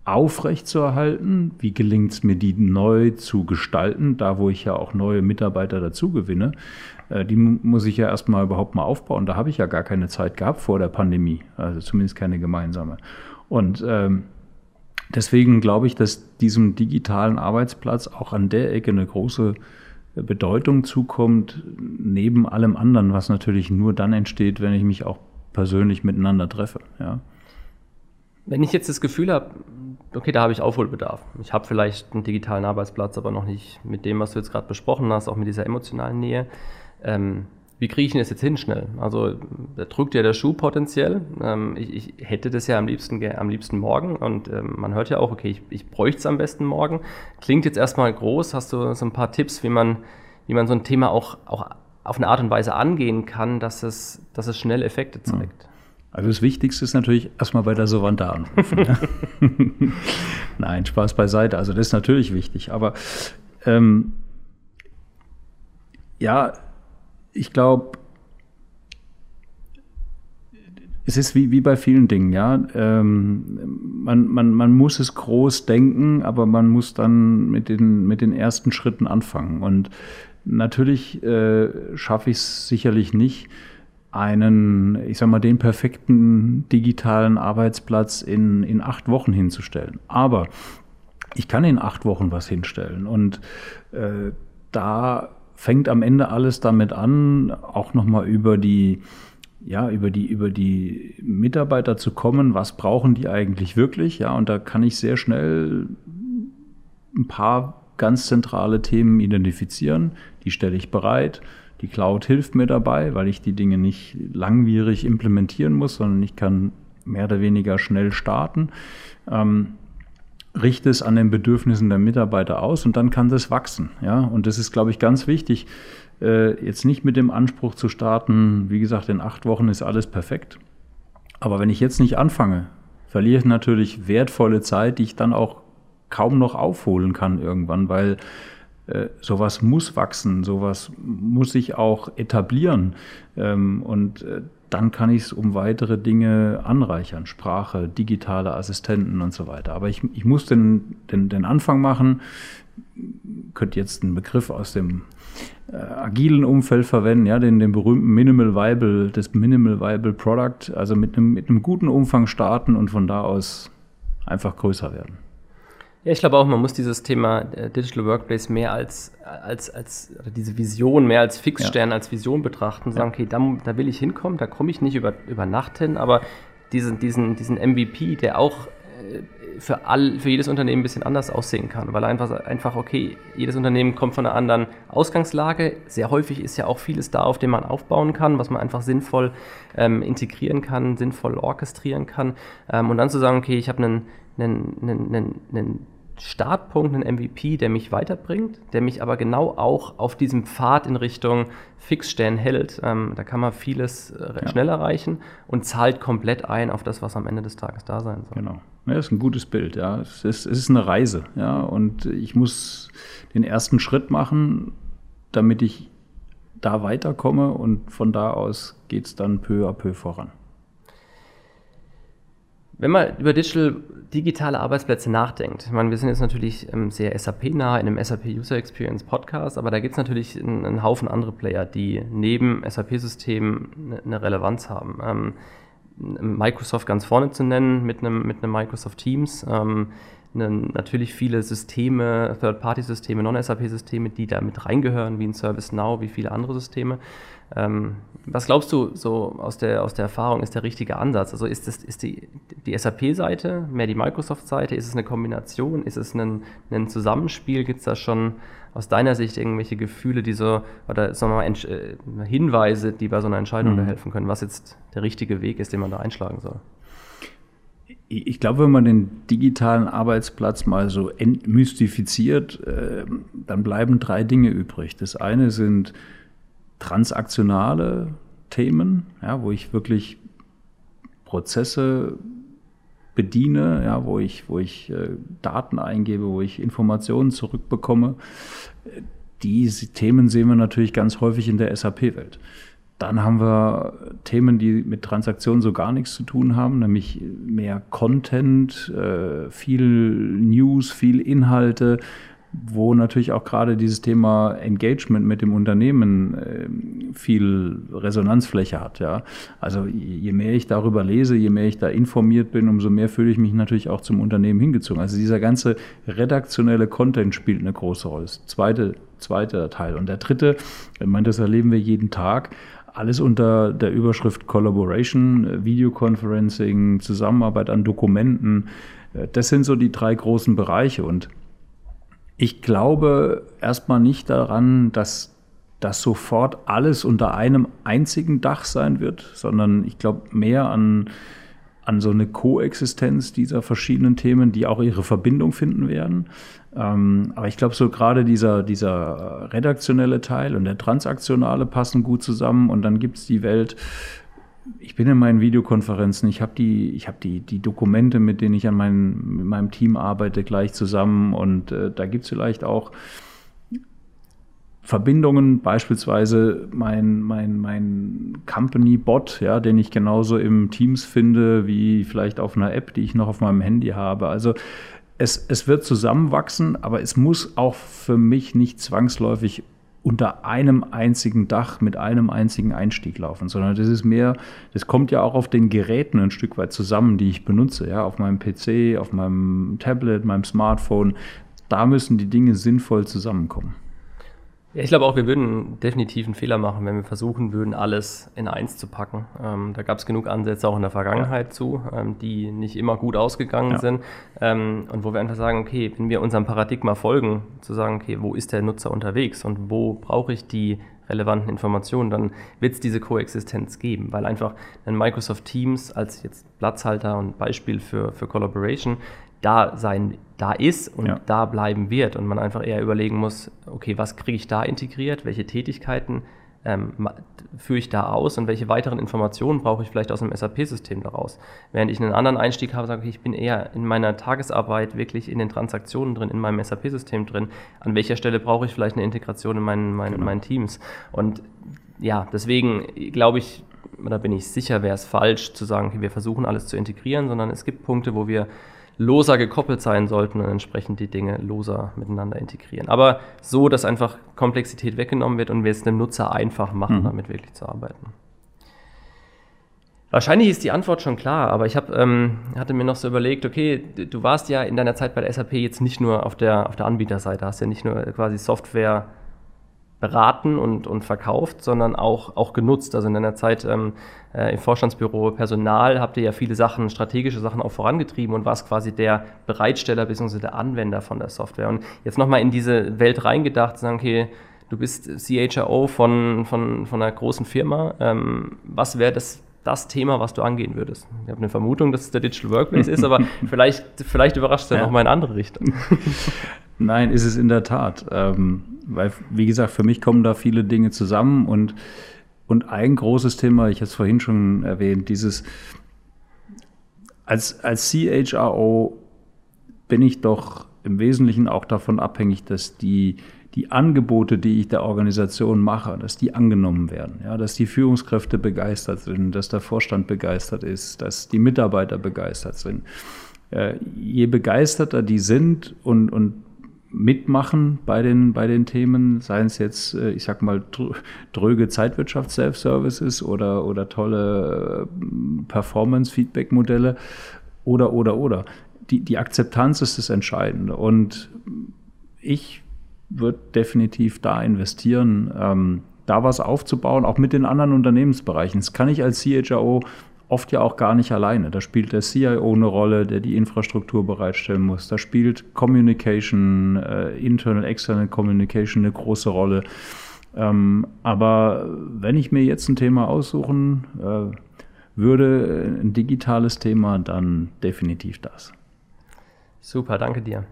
[SPEAKER 2] aufrechtzuerhalten? Wie gelingt es mir, die neu zu gestalten, da wo ich ja auch neue Mitarbeiter dazu gewinne? Äh, die muss ich ja erstmal überhaupt mal aufbauen. Da habe ich ja gar keine Zeit gehabt vor der Pandemie, also zumindest keine gemeinsame. Und ähm, deswegen glaube ich, dass diesem digitalen Arbeitsplatz auch an der Ecke eine große Bedeutung zukommt, neben allem anderen, was natürlich nur dann entsteht, wenn ich mich auch persönlich miteinander treffe. Ja.
[SPEAKER 1] Wenn ich jetzt das Gefühl habe, okay, da habe ich Aufholbedarf. Ich habe vielleicht einen digitalen Arbeitsplatz, aber noch nicht mit dem, was du jetzt gerade besprochen hast, auch mit dieser emotionalen Nähe. Ähm, wie kriege ich denn das jetzt hin schnell? Also da drückt ja der Schuh potenziell. Ähm, ich, ich, hätte das ja am liebsten, am liebsten morgen und ähm, man hört ja auch, okay, ich, ich bräuchte es am besten morgen. Klingt jetzt erstmal groß. Hast du so ein paar Tipps, wie man, wie man so ein Thema auch, auch auf eine Art und Weise angehen kann, dass es, dass es schnell Effekte zeigt?
[SPEAKER 2] Also das Wichtigste ist natürlich erstmal bei der Sovanta anrufen. Nein, Spaß beiseite. Also das ist natürlich wichtig. Aber ähm, ja, ich glaube, es ist wie, wie bei vielen Dingen, ja. Ähm, man, man, man muss es groß denken, aber man muss dann mit den, mit den ersten Schritten anfangen. Und natürlich äh, schaffe ich es sicherlich nicht, einen, ich sag mal, den perfekten digitalen Arbeitsplatz in, in acht Wochen hinzustellen. Aber ich kann in acht Wochen was hinstellen. Und äh, da fängt am Ende alles damit an, auch nochmal über die, ja, über die, über die Mitarbeiter zu kommen, was brauchen die eigentlich wirklich, ja, und da kann ich sehr schnell ein paar ganz zentrale Themen identifizieren, die stelle ich bereit. Die Cloud hilft mir dabei, weil ich die Dinge nicht langwierig implementieren muss, sondern ich kann mehr oder weniger schnell starten. Ähm, richte es an den Bedürfnissen der Mitarbeiter aus und dann kann das wachsen. Ja? Und das ist, glaube ich, ganz wichtig, äh, jetzt nicht mit dem Anspruch zu starten, wie gesagt, in acht Wochen ist alles perfekt. Aber wenn ich jetzt nicht anfange, verliere ich natürlich wertvolle Zeit, die ich dann auch kaum noch aufholen kann irgendwann, weil sowas muss wachsen, sowas muss sich auch etablieren. Ähm, und äh, dann kann ich es um weitere Dinge anreichern, Sprache, digitale Assistenten und so weiter. Aber ich, ich muss den, den, den Anfang machen, könnte jetzt einen Begriff aus dem äh, agilen Umfeld verwenden, ja, den, den berühmten Minimal Viable, das Minimal Viable Product, also mit einem, mit einem guten Umfang starten und von da aus einfach größer werden.
[SPEAKER 1] Ja, ich glaube auch, man muss dieses Thema äh, Digital Workplace mehr als, als, als diese Vision, mehr als Fixstern, ja. als Vision betrachten. Sagen, okay, da, da will ich hinkommen, da komme ich nicht über, über Nacht hin, aber diesen, diesen, diesen MVP, der auch äh, für, all, für jedes Unternehmen ein bisschen anders aussehen kann, weil einfach, einfach, okay, jedes Unternehmen kommt von einer anderen Ausgangslage. Sehr häufig ist ja auch vieles da, auf dem man aufbauen kann, was man einfach sinnvoll ähm, integrieren kann, sinnvoll orchestrieren kann. Ähm, und dann zu sagen, okay, ich habe einen, einen, einen, einen Startpunkt, einen MVP, der mich weiterbringt, der mich aber genau auch auf diesem Pfad in Richtung Fixstellen hält. Ähm, da kann man vieles äh, ja. schnell erreichen und zahlt komplett ein auf das, was am Ende des Tages da sein soll.
[SPEAKER 2] Genau. Ja, das ist ein gutes Bild, ja. Es ist, es ist eine Reise, ja. Und ich muss den ersten Schritt machen, damit ich da weiterkomme und von da aus geht es dann peu à peu voran.
[SPEAKER 1] Wenn man über Digital, digitale Arbeitsplätze nachdenkt, ich meine, wir sind jetzt natürlich ähm, sehr SAP-nah in einem SAP User Experience Podcast, aber da gibt es natürlich einen, Haufen andere Player, die neben SAP-Systemen eine, eine Relevanz haben. Ähm, Microsoft ganz vorne zu nennen mit einem, mit einem Microsoft Teams. Ähm, natürlich viele Systeme, Third-Party-Systeme, Non-SAP-Systeme, die da mit reingehören, wie ein ServiceNow, wie viele andere Systeme. Ähm, was glaubst du so aus der, aus der Erfahrung ist der richtige Ansatz? Also ist, das, ist die, die SAP-Seite mehr die Microsoft-Seite? Ist es eine Kombination? Ist es ein, ein Zusammenspiel? Gibt es da schon aus deiner Sicht irgendwelche Gefühle, die so, oder sagen mal, äh, Hinweise, die bei so einer Entscheidung mhm. helfen können, was jetzt der richtige Weg ist, den man da einschlagen soll?
[SPEAKER 2] Ich glaube, wenn man den digitalen Arbeitsplatz mal so entmystifiziert, äh, dann bleiben drei Dinge übrig. Das eine sind transaktionale Themen, ja, wo ich wirklich Prozesse bediene, ja, wo ich, wo ich äh, Daten eingebe, wo ich Informationen zurückbekomme. Diese Themen sehen wir natürlich ganz häufig in der SAP-Welt. Dann haben wir Themen, die mit Transaktionen so gar nichts zu tun haben, nämlich mehr Content, äh, viel News, viel Inhalte, wo natürlich auch gerade dieses Thema Engagement mit dem Unternehmen äh, viel Resonanzfläche hat. Ja. Also je mehr ich darüber lese, je mehr ich da informiert bin, umso mehr fühle ich mich natürlich auch zum Unternehmen hingezogen. Also dieser ganze redaktionelle Content spielt eine große Rolle. Das zweite, zweite Teil. Und der dritte, ich meine, das erleben wir jeden Tag, alles unter der Überschrift Collaboration, Videoconferencing, Zusammenarbeit an Dokumenten. Das sind so die drei großen Bereiche. Und ich glaube erstmal nicht daran, dass das sofort alles unter einem einzigen Dach sein wird, sondern ich glaube mehr an, an so eine Koexistenz dieser verschiedenen Themen, die auch ihre Verbindung finden werden. Ähm, aber ich glaube, so gerade dieser, dieser redaktionelle Teil und der transaktionale passen gut zusammen und dann gibt es die Welt. Ich bin in meinen Videokonferenzen, ich habe die, hab die, die Dokumente, mit denen ich an mein, mit meinem Team arbeite, gleich zusammen und äh, da gibt es vielleicht auch Verbindungen, beispielsweise mein, mein, mein Company-Bot, ja, den ich genauso im Teams finde, wie vielleicht auf einer App, die ich noch auf meinem Handy habe. Also es, es wird zusammenwachsen, aber es muss auch für mich nicht zwangsläufig unter einem einzigen Dach mit einem einzigen Einstieg laufen, sondern das ist mehr, das kommt ja auch auf den Geräten ein Stück weit zusammen, die ich benutze, ja, auf meinem PC, auf meinem Tablet, meinem Smartphone. Da müssen die Dinge sinnvoll zusammenkommen.
[SPEAKER 1] Ja, ich glaube auch, wir würden definitiv einen Fehler machen, wenn wir versuchen würden, alles in eins zu packen. Ähm, da gab es genug Ansätze auch in der Vergangenheit ja. zu, ähm, die nicht immer gut ausgegangen ja. sind. Ähm, und wo wir einfach sagen, okay, wenn wir unserem Paradigma folgen, zu sagen, okay, wo ist der Nutzer unterwegs und wo brauche ich die relevanten Informationen, dann wird es diese Koexistenz geben, weil einfach ein Microsoft Teams als jetzt Platzhalter und Beispiel für, für Collaboration da sein, da ist und ja. da bleiben wird und man einfach eher überlegen muss, okay, was kriege ich da integriert, welche Tätigkeiten ähm, führe ich da aus und welche weiteren Informationen brauche ich vielleicht aus einem SAP-System daraus. Während ich einen anderen Einstieg habe, sage ich, ich bin eher in meiner Tagesarbeit wirklich in den Transaktionen drin, in meinem SAP-System drin. An welcher Stelle brauche ich vielleicht eine Integration in meinen, meinen, genau. meinen Teams? Und ja, deswegen glaube ich, oder bin ich sicher, wäre es falsch zu sagen, okay, wir versuchen alles zu integrieren, sondern es gibt Punkte, wo wir loser gekoppelt sein sollten und entsprechend die Dinge loser miteinander integrieren. Aber so, dass einfach Komplexität weggenommen wird und wir es dem Nutzer einfach machen, mhm. damit wirklich zu arbeiten. Wahrscheinlich ist die Antwort schon klar, aber ich hab, ähm, hatte mir noch so überlegt, okay, du warst ja in deiner Zeit bei der SAP jetzt nicht nur auf der, auf der Anbieterseite, hast ja nicht nur quasi Software beraten und, und verkauft, sondern auch, auch genutzt. Also in deiner Zeit ähm, äh, im Vorstandsbüro Personal habt ihr ja viele Sachen, strategische Sachen auch vorangetrieben und warst quasi der Bereitsteller bzw. der Anwender von der Software. Und jetzt nochmal in diese Welt reingedacht, sagen, okay, du bist CHRO von, von, von einer großen Firma. Ähm, was wäre das, das Thema, was du angehen würdest? Ich habe eine Vermutung, dass es der Digital Workplace ist, aber vielleicht, vielleicht überrascht es ja, ja nochmal in andere Richtung.
[SPEAKER 2] Nein, ist es in der Tat. Ähm, weil, wie gesagt, für mich kommen da viele Dinge zusammen und, und ein großes Thema, ich habe es vorhin schon erwähnt, dieses, als, als CHRO bin ich doch im Wesentlichen auch davon abhängig, dass die, die Angebote, die ich der Organisation mache, dass die angenommen werden, ja, dass die Führungskräfte begeistert sind, dass der Vorstand begeistert ist, dass die Mitarbeiter begeistert sind. Äh, je begeisterter die sind und, und mitmachen bei den, bei den Themen, seien es jetzt, äh, ich sag mal, dröge Zeitwirtschaft-Self-Services oder, oder tolle äh, Performance-Feedback-Modelle oder, oder, oder. Die, die Akzeptanz ist das Entscheidende. Und ich würde definitiv da investieren, ähm, da was aufzubauen, auch mit den anderen Unternehmensbereichen. Das kann ich als CHRO oft ja auch gar nicht alleine. Da spielt der CIO eine Rolle, der die Infrastruktur bereitstellen muss. Da spielt Communication, äh, Internal, External Communication eine große Rolle. Ähm, aber wenn ich mir jetzt ein Thema aussuchen äh, würde, ein digitales Thema, dann definitiv das.
[SPEAKER 1] Super, danke dir.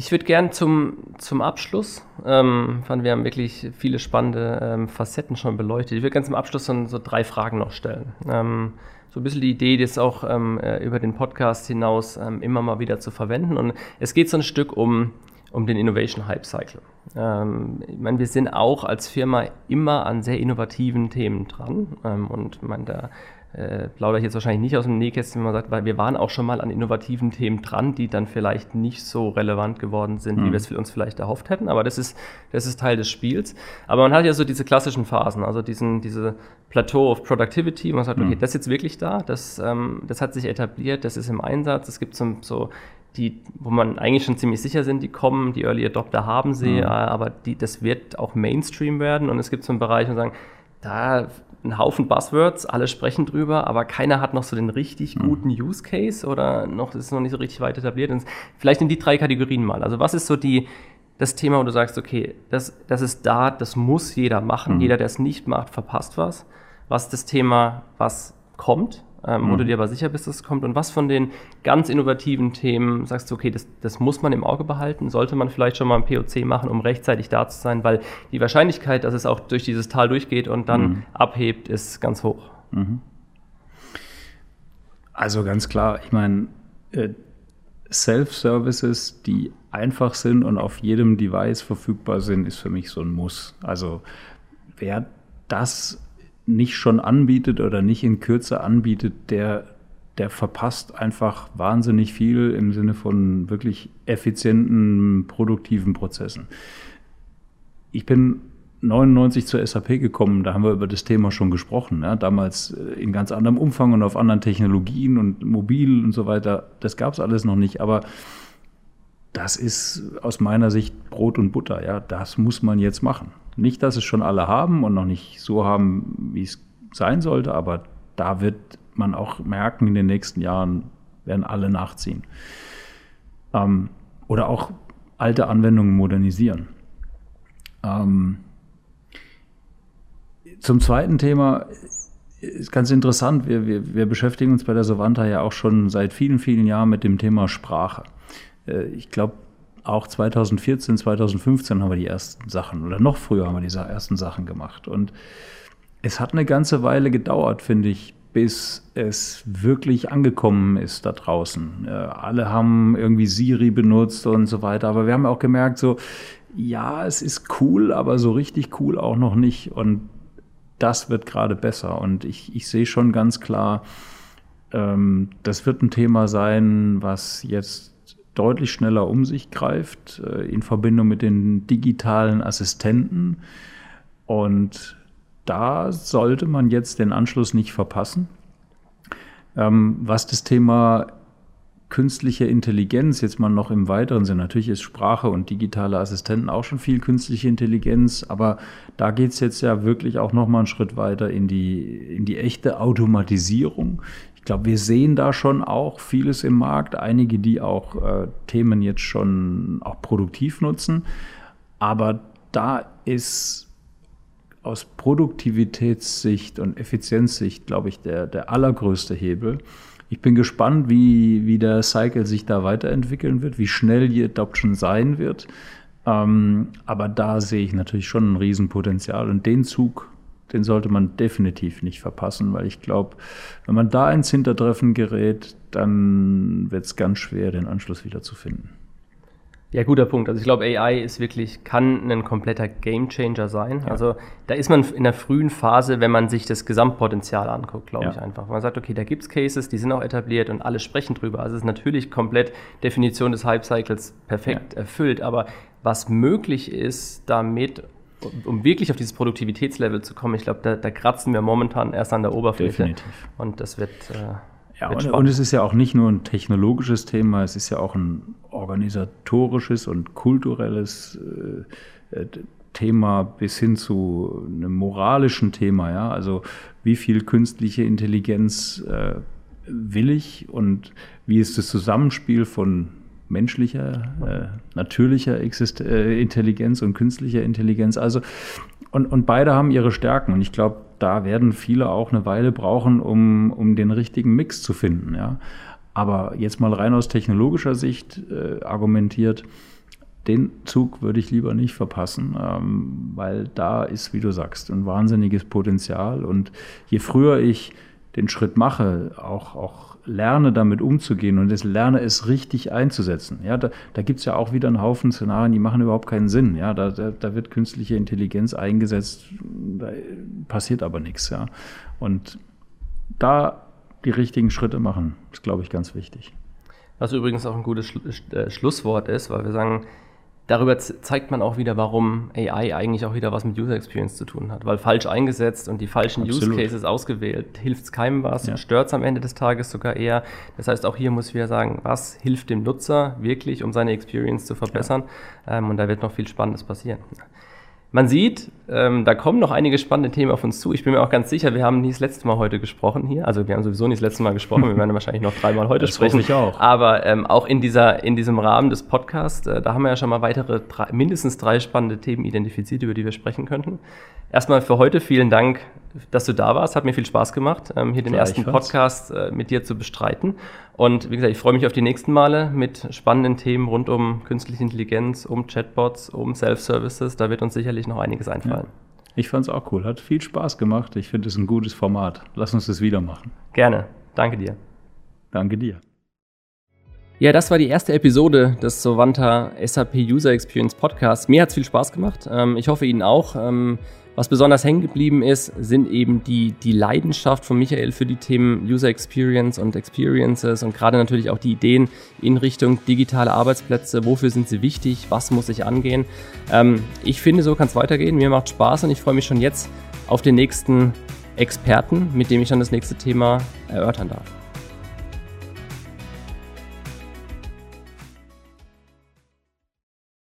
[SPEAKER 1] Ich würde gern zum, zum Abschluss, ähm, fand wir haben wirklich viele spannende ähm, Facetten schon beleuchtet. Ich würde ganz zum Abschluss so, so drei Fragen noch stellen. Ähm, so ein bisschen die Idee, das auch ähm, äh, über den Podcast hinaus ähm, immer mal wieder zu verwenden. Und es geht so ein Stück um, um den Innovation Hype Cycle. Ähm, ich meine, wir sind auch als Firma immer an sehr innovativen Themen dran. und ich meine, da äh, plaudere ich jetzt wahrscheinlich nicht aus dem Nähkästchen, wenn man sagt, weil wir waren auch schon mal an innovativen Themen dran, die dann vielleicht nicht so relevant geworden sind, mhm. wie wir es uns vielleicht erhofft hätten. Aber das ist, das ist Teil des Spiels. Aber man hat ja so diese klassischen Phasen, also diesen, diese Plateau of Productivity, wo man sagt, okay, mhm. das ist jetzt wirklich da, das, ähm, das hat sich etabliert, das ist im Einsatz, es gibt so, so die, wo man eigentlich schon ziemlich sicher sind, die kommen, die Early Adopter haben sie, mhm. aber die, das wird auch Mainstream werden und es gibt so einen Bereich, wo man sagen, da ein Haufen Buzzwords, alle sprechen drüber, aber keiner hat noch so den richtig mhm. guten Use Case oder noch ist noch nicht so richtig weit etabliert. Und vielleicht in die drei Kategorien mal. Also was ist so die das Thema, wo du sagst, okay, das, das ist da, das muss jeder machen. Mhm. Jeder, der es nicht macht, verpasst was. Was ist das Thema, was kommt? Ähm, mhm. wo du dir aber sicher bist, dass es kommt. Und was von den ganz innovativen Themen sagst du, okay, das, das muss man im Auge behalten, sollte man vielleicht schon mal ein POC machen, um rechtzeitig da zu sein, weil die Wahrscheinlichkeit, dass es auch durch dieses Tal durchgeht und dann mhm. abhebt, ist ganz hoch. Mhm.
[SPEAKER 2] Also ganz klar, ich meine, äh, Self-Services, die einfach sind und auf jedem Device verfügbar sind, ist für mich so ein Muss. Also wer das nicht schon anbietet oder nicht in Kürze anbietet, der, der verpasst einfach wahnsinnig viel im Sinne von wirklich effizienten, produktiven Prozessen. Ich bin 99 zur SAP gekommen, da haben wir über das Thema schon gesprochen. Ja, damals äh, in ganz anderem Umfang und auf anderen Technologien und mobil und so weiter. Das gab es alles noch nicht, aber das ist aus meiner Sicht Brot und Butter. Ja, das muss man jetzt machen. Nicht, dass es schon alle haben und noch nicht so haben, wie es sein sollte, aber da wird man auch merken, in den nächsten Jahren werden alle nachziehen. Ähm, oder auch alte Anwendungen modernisieren. Ähm, zum zweiten Thema ist ganz interessant. Wir, wir, wir beschäftigen uns bei der Savanta ja auch schon seit vielen, vielen Jahren mit dem Thema Sprache. Äh, ich glaube, auch 2014, 2015 haben wir die ersten Sachen oder noch früher haben wir diese ersten Sachen gemacht. Und es hat eine ganze Weile gedauert, finde ich, bis es wirklich angekommen ist da draußen. Äh, alle haben irgendwie Siri benutzt und so weiter, aber wir haben auch gemerkt, so, ja, es ist cool, aber so richtig cool auch noch nicht. Und das wird gerade besser. Und ich, ich sehe schon ganz klar, ähm, das wird ein Thema sein, was jetzt deutlich schneller um sich greift äh, in Verbindung mit den digitalen Assistenten. Und da sollte man jetzt den Anschluss nicht verpassen. Ähm, was das Thema künstliche Intelligenz jetzt mal noch im weiteren Sinne, natürlich ist Sprache und digitale Assistenten auch schon viel künstliche Intelligenz, aber da geht es jetzt ja wirklich auch noch mal einen Schritt weiter in die, in die echte Automatisierung. Ich glaube, wir sehen da schon auch vieles im Markt, einige, die auch äh, Themen jetzt schon auch produktiv nutzen. Aber da ist aus Produktivitätssicht und Effizienzsicht, glaube ich, der, der allergrößte Hebel. Ich bin gespannt, wie, wie der Cycle sich da weiterentwickeln wird, wie schnell die Adoption sein wird. Ähm, aber da sehe ich natürlich schon ein Riesenpotenzial und den Zug den sollte man definitiv nicht verpassen, weil ich glaube, wenn man da ins Hintertreffen gerät, dann wird es ganz schwer, den Anschluss wieder zu finden.
[SPEAKER 1] Ja, guter Punkt. Also ich glaube, AI ist wirklich, kann ein kompletter Gamechanger sein. Ja. Also da ist man in der frühen Phase, wenn man sich das Gesamtpotenzial anguckt, glaube ja. ich einfach. Man sagt, okay, da gibt es Cases, die sind auch etabliert und alle sprechen drüber. Also es ist natürlich komplett Definition des Hype-Cycles perfekt ja. erfüllt. Aber was möglich ist, damit um wirklich auf dieses Produktivitätslevel zu kommen, ich glaube, da, da, kratzen wir momentan erst an der Oberfläche.
[SPEAKER 2] Definitiv.
[SPEAKER 1] Und das wird.
[SPEAKER 2] Äh, ja, wird und, und, es ist ja auch nicht nur ein technologisches Thema, es ist ja auch ein organisatorisches und kulturelles äh, äh Thema bis hin zu einem moralischen Thema. Ja? Also, wie viel künstliche Intelligenz äh, will ich und wie ist das Zusammenspiel von menschlicher, äh, natürlicher Exist äh, Intelligenz und künstlicher Intelligenz. Also, und, und beide haben ihre Stärken. Und ich glaube, da werden viele auch eine Weile brauchen, um, um den richtigen Mix zu finden. Ja. Aber jetzt mal rein aus technologischer Sicht äh, argumentiert, den Zug würde ich lieber nicht verpassen, ähm, weil da ist, wie du sagst, ein wahnsinniges Potenzial. Und je früher ich den Schritt mache, auch, auch lerne damit umzugehen und es lerne es richtig einzusetzen. Ja, da, da gibt es ja auch wieder einen Haufen Szenarien, die machen überhaupt keinen Sinn. Ja, da, da, da wird künstliche Intelligenz eingesetzt, da passiert aber nichts. Ja, und da die richtigen Schritte machen, ist, glaube ich, ganz wichtig.
[SPEAKER 1] Was übrigens auch ein gutes äh, Schlusswort ist, weil wir sagen, darüber zeigt man auch wieder, warum AI eigentlich auch wieder was mit User Experience zu tun hat. Weil falsch eingesetzt und die falschen Absolut. Use Cases ausgewählt, hilft es keinem was ja. stört es am Ende des Tages sogar eher. Das heißt, auch hier muss ich wieder sagen, was hilft dem Nutzer wirklich, um seine Experience zu verbessern? Ja. Ähm, und da wird noch viel Spannendes passieren. Man sieht, ähm, da kommen noch einige spannende Themen auf uns zu. Ich bin mir auch ganz sicher, wir haben nie das letzte Mal heute gesprochen hier. Also wir haben sowieso nie das letzte Mal gesprochen. Wir werden wahrscheinlich noch dreimal heute das sprechen.
[SPEAKER 2] Ich auch.
[SPEAKER 1] Aber ähm, auch in, dieser, in diesem Rahmen des Podcasts, äh, da haben wir ja schon mal weitere, drei, mindestens drei spannende Themen identifiziert, über die wir sprechen könnten. Erstmal für heute vielen Dank, dass du da warst. Hat mir viel Spaß gemacht, ähm, hier den ersten Podcast äh, mit dir zu bestreiten. Und wie gesagt, ich freue mich auf die nächsten Male mit spannenden Themen rund um künstliche Intelligenz, um Chatbots, um Self-Services. Da wird uns sicherlich noch einiges einfallen. Ja.
[SPEAKER 2] Ich fand es auch cool. Hat viel Spaß gemacht. Ich finde es ein gutes Format. Lass uns das wieder machen.
[SPEAKER 1] Gerne. Danke dir.
[SPEAKER 2] Danke dir.
[SPEAKER 1] Ja, das war die erste Episode des Sovanta SAP User Experience Podcast. Mir hat es viel Spaß gemacht. Ähm, ich hoffe Ihnen auch. Was besonders hängen geblieben ist, sind eben die, die Leidenschaft von Michael für die Themen User Experience und Experiences und gerade natürlich auch die Ideen in Richtung digitale Arbeitsplätze. Wofür sind sie wichtig? Was muss ich angehen? Ähm, ich finde, so kann es weitergehen. Mir macht Spaß und ich freue mich schon jetzt auf den nächsten Experten, mit dem ich dann das nächste Thema erörtern darf.